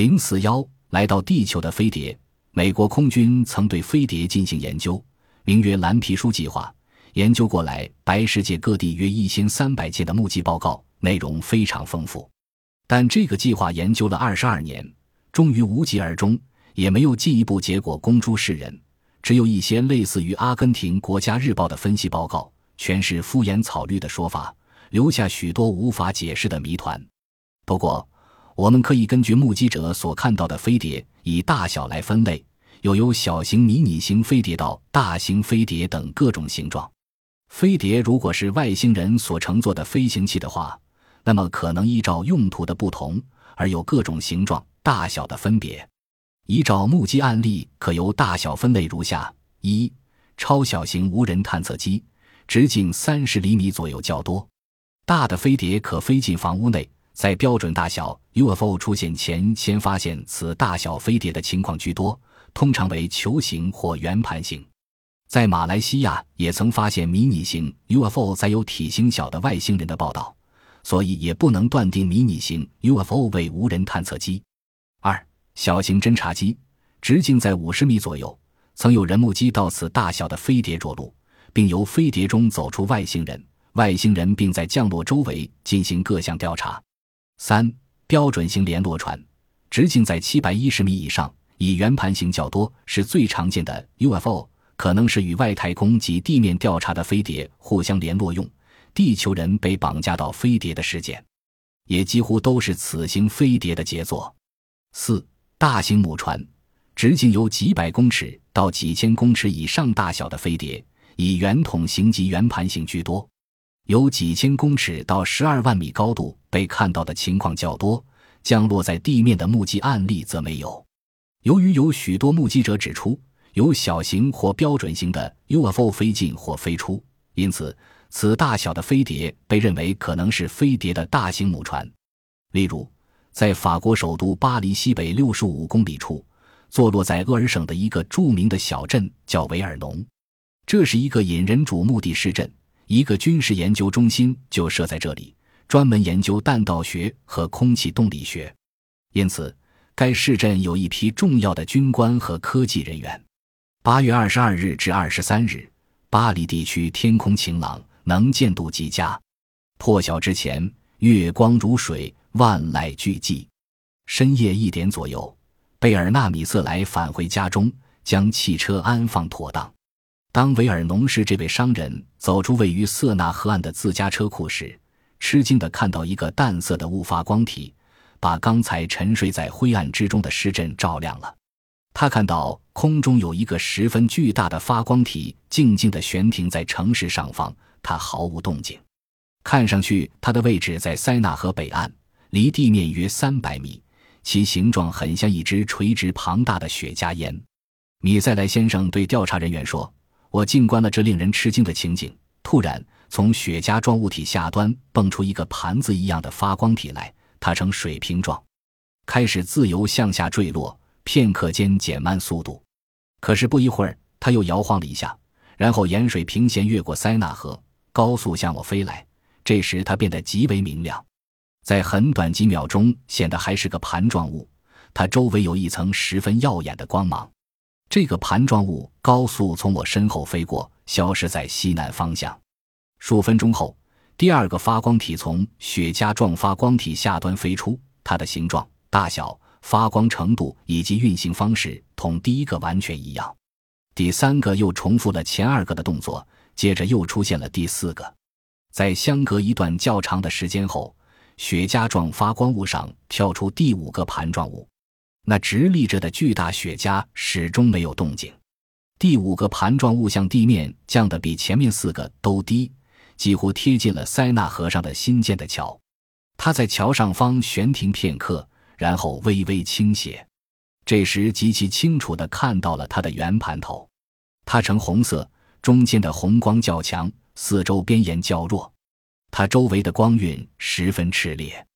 零四幺来到地球的飞碟，美国空军曾对飞碟进行研究，名曰“蓝皮书计划”。研究过来，白世界各地约一千三百件的目击报告，内容非常丰富。但这个计划研究了二十二年，终于无疾而终，也没有进一步结果公诸世人。只有一些类似于阿根廷国家日报的分析报告，全是敷衍草率的说法，留下许多无法解释的谜团。不过，我们可以根据目击者所看到的飞碟以大小来分类，又有小型、迷你型飞碟到大型飞碟等各种形状。飞碟如果是外星人所乘坐的飞行器的话，那么可能依照用途的不同而有各种形状、大小的分别。依照目击案例，可由大小分类如下：一、超小型无人探测机，直径三十厘米左右较多；大的飞碟可飞进房屋内，在标准大小 UFO 出现前先发现此大小飞碟的情况居多，通常为球形或圆盘形。在马来西亚也曾发现迷你型 UFO 载有体型小的外星人的报道，所以也不能断定迷你型 UFO 为无人探测机。二、小型侦察机，直径在五十米左右，曾有人目击到此大小的飞碟着陆，并由飞碟中走出外星人，外星人并在降落周围进行各项调查。三、标准型联络船，直径在七百一十米以上，以圆盘形较多，是最常见的 UFO。可能是与外太空及地面调查的飞碟互相联络用，地球人被绑架到飞碟的事件，也几乎都是此型飞碟的杰作。四大型母船，直径由几百公尺到几千公尺以上大小的飞碟，以圆筒形及圆盘形居多，有几千公尺到十二万米高度被看到的情况较多，降落在地面的目击案例则没有。由于有许多目击者指出。有小型或标准型的 UFO 飞进或飞出，因此此大小的飞碟被认为可能是飞碟的大型母船。例如，在法国首都巴黎西北六十五公里处，坐落在厄尔省的一个著名的小镇叫维尔农，这是一个引人瞩目的市镇，一个军事研究中心就设在这里，专门研究弹道学和空气动力学，因此该市镇有一批重要的军官和科技人员。八月二十二日至二十三日，巴黎地区天空晴朗，能见度极佳。破晓之前，月光如水，万籁俱寂。深夜一点左右，贝尔纳米瑟莱返回家中，将汽车安放妥当。当维尔农市这位商人走出位于塞纳河岸的自家车库时，吃惊地看到一个淡色的雾发光体，把刚才沉睡在灰暗之中的市镇照亮了。他看到空中有一个十分巨大的发光体，静静地悬停在城市上方，它毫无动静。看上去，它的位置在塞纳河北岸，离地面约三百米，其形状很像一只垂直庞大的雪茄烟。米塞莱先生对调查人员说：“我静观了这令人吃惊的情景。突然，从雪茄状物体下端蹦出一个盘子一样的发光体来，它呈水平状，开始自由向下坠落。”片刻间减慢速度，可是不一会儿，它又摇晃了一下，然后沿水平线越过塞纳河，高速向我飞来。这时，它变得极为明亮，在很短几秒钟，显得还是个盘状物。它周围有一层十分耀眼的光芒。这个盘状物高速从我身后飞过，消失在西南方向。数分钟后，第二个发光体从雪茄状发光体下端飞出，它的形状、大小。发光程度以及运行方式同第一个完全一样，第三个又重复了前二个的动作，接着又出现了第四个，在相隔一段较长的时间后，雪茄状发光物上跳出第五个盘状物，那直立着的巨大雪茄始终没有动静。第五个盘状物向地面降得比前面四个都低，几乎贴近了塞纳河上的新建的桥，它在桥上方悬停片刻。然后微微倾斜，这时极其清楚地看到了它的圆盘头，它呈红色，中间的红光较强，四周边沿较弱，它周围的光晕十分炽烈。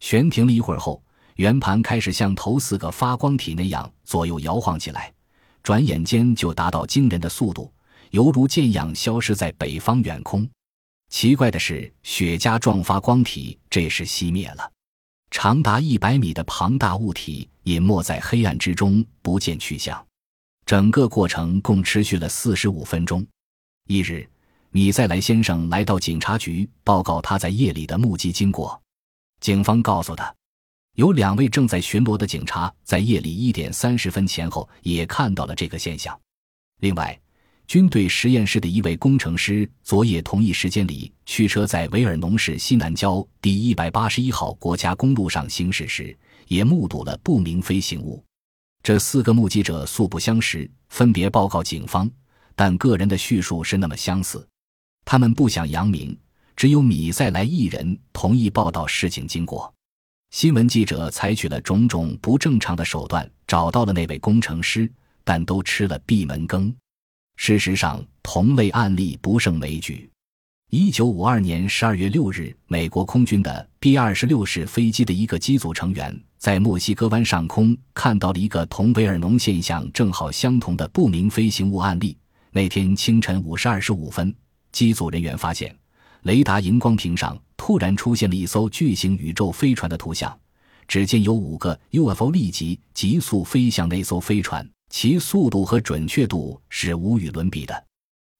悬停了一会儿后，圆盘开始像头四个发光体那样左右摇晃起来，转眼间就达到惊人的速度，犹如箭样消失在北方远空。奇怪的是，雪茄状发光体这时熄灭了。长达一百米的庞大物体隐没在黑暗之中，不见去向。整个过程共持续了四十五分钟。一日，米塞莱先生来到警察局报告他在夜里的目击经过。警方告诉他，有两位正在巡逻的警察在夜里一点三十分前后也看到了这个现象。另外，军队实验室的一位工程师昨夜同一时间里驱车在维尔农市西南郊第一百八十一号国家公路上行驶时，也目睹了不明飞行物。这四个目击者素不相识，分别报告警方，但个人的叙述是那么相似。他们不想扬名，只有米塞莱一人同意报道事情经过。新闻记者采取了种种不正常的手段，找到了那位工程师，但都吃了闭门羹。事实上，同类案例不胜枚举。一九五二年十二月六日，美国空军的 B 二十六式飞机的一个机组成员在墨西哥湾上空看到了一个同维尔农现象正好相同的不明飞行物案例。那天清晨五时二十五分，机组人员发现雷达荧光屏上突然出现了一艘巨型宇宙飞船的图像。只见有五个 UFO 立即急速飞向那艘飞船。其速度和准确度是无与伦比的。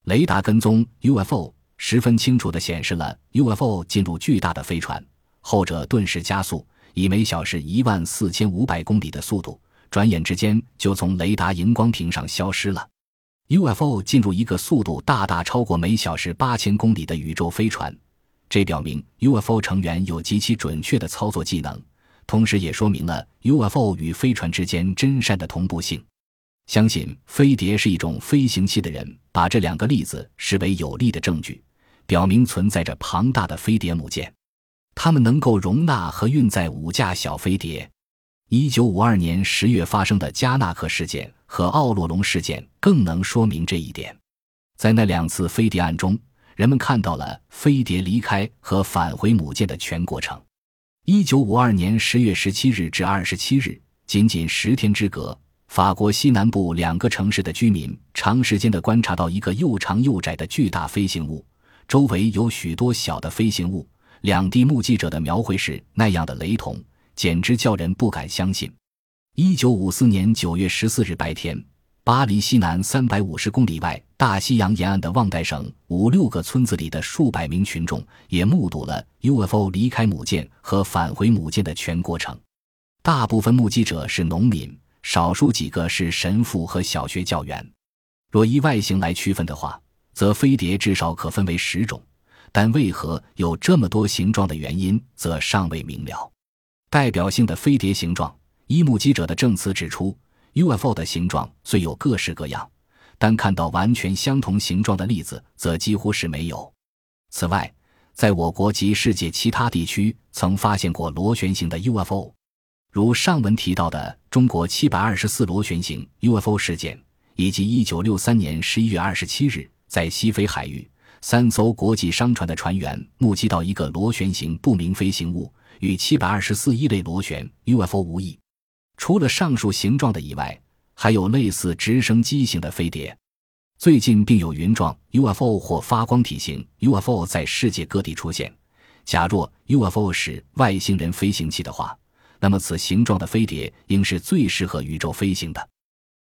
雷达跟踪 UFO，十分清楚地显示了 UFO 进入巨大的飞船，后者顿时加速，以每小时一万四千五百公里的速度，转眼之间就从雷达荧光屏上消失了。UFO 进入一个速度大大超过每小时八千公里的宇宙飞船，这表明 UFO 成员有极其准确的操作技能，同时也说明了 UFO 与飞船之间真善的同步性。相信飞碟是一种飞行器的人，把这两个例子视为有力的证据，表明存在着庞大的飞碟母舰，它们能够容纳和运载五架小飞碟。一九五二年十月发生的加纳克事件和奥洛龙事件更能说明这一点。在那两次飞碟案中，人们看到了飞碟离开和返回母舰的全过程。一九五二年十月十七日至二十七日，仅仅十天之隔。法国西南部两个城市的居民长时间地观察到一个又长又窄的巨大飞行物，周围有许多小的飞行物。两地目击者的描绘是那样的雷同，简直叫人不敢相信。一九五四年九月十四日白天，巴黎西南三百五十公里外大西洋沿岸的旺代省五六个村子里的数百名群众也目睹了 UFO 离开母舰和返回母舰的全过程。大部分目击者是农民。少数几个是神父和小学教员。若依外形来区分的话，则飞碟至少可分为十种，但为何有这么多形状的原因则尚未明了。代表性的飞碟形状，依目击者的证词指出，UFO 的形状虽有各式各样，但看到完全相同形状的例子则几乎是没有。此外，在我国及世界其他地区曾发现过螺旋形的 UFO。如上文提到的中国七百二十四螺旋形 UFO 事件，以及一九六三年十一月二十七日在西非海域三艘国际商船的船员目击到一个螺旋形不明飞行物，与七百二十四一类螺旋 UFO 无异。除了上述形状的以外，还有类似直升机型的飞碟。最近并有云状 UFO 或发光体型 UFO 在世界各地出现。假若 UFO 是外星人飞行器的话。那么，此形状的飞碟应是最适合宇宙飞行的。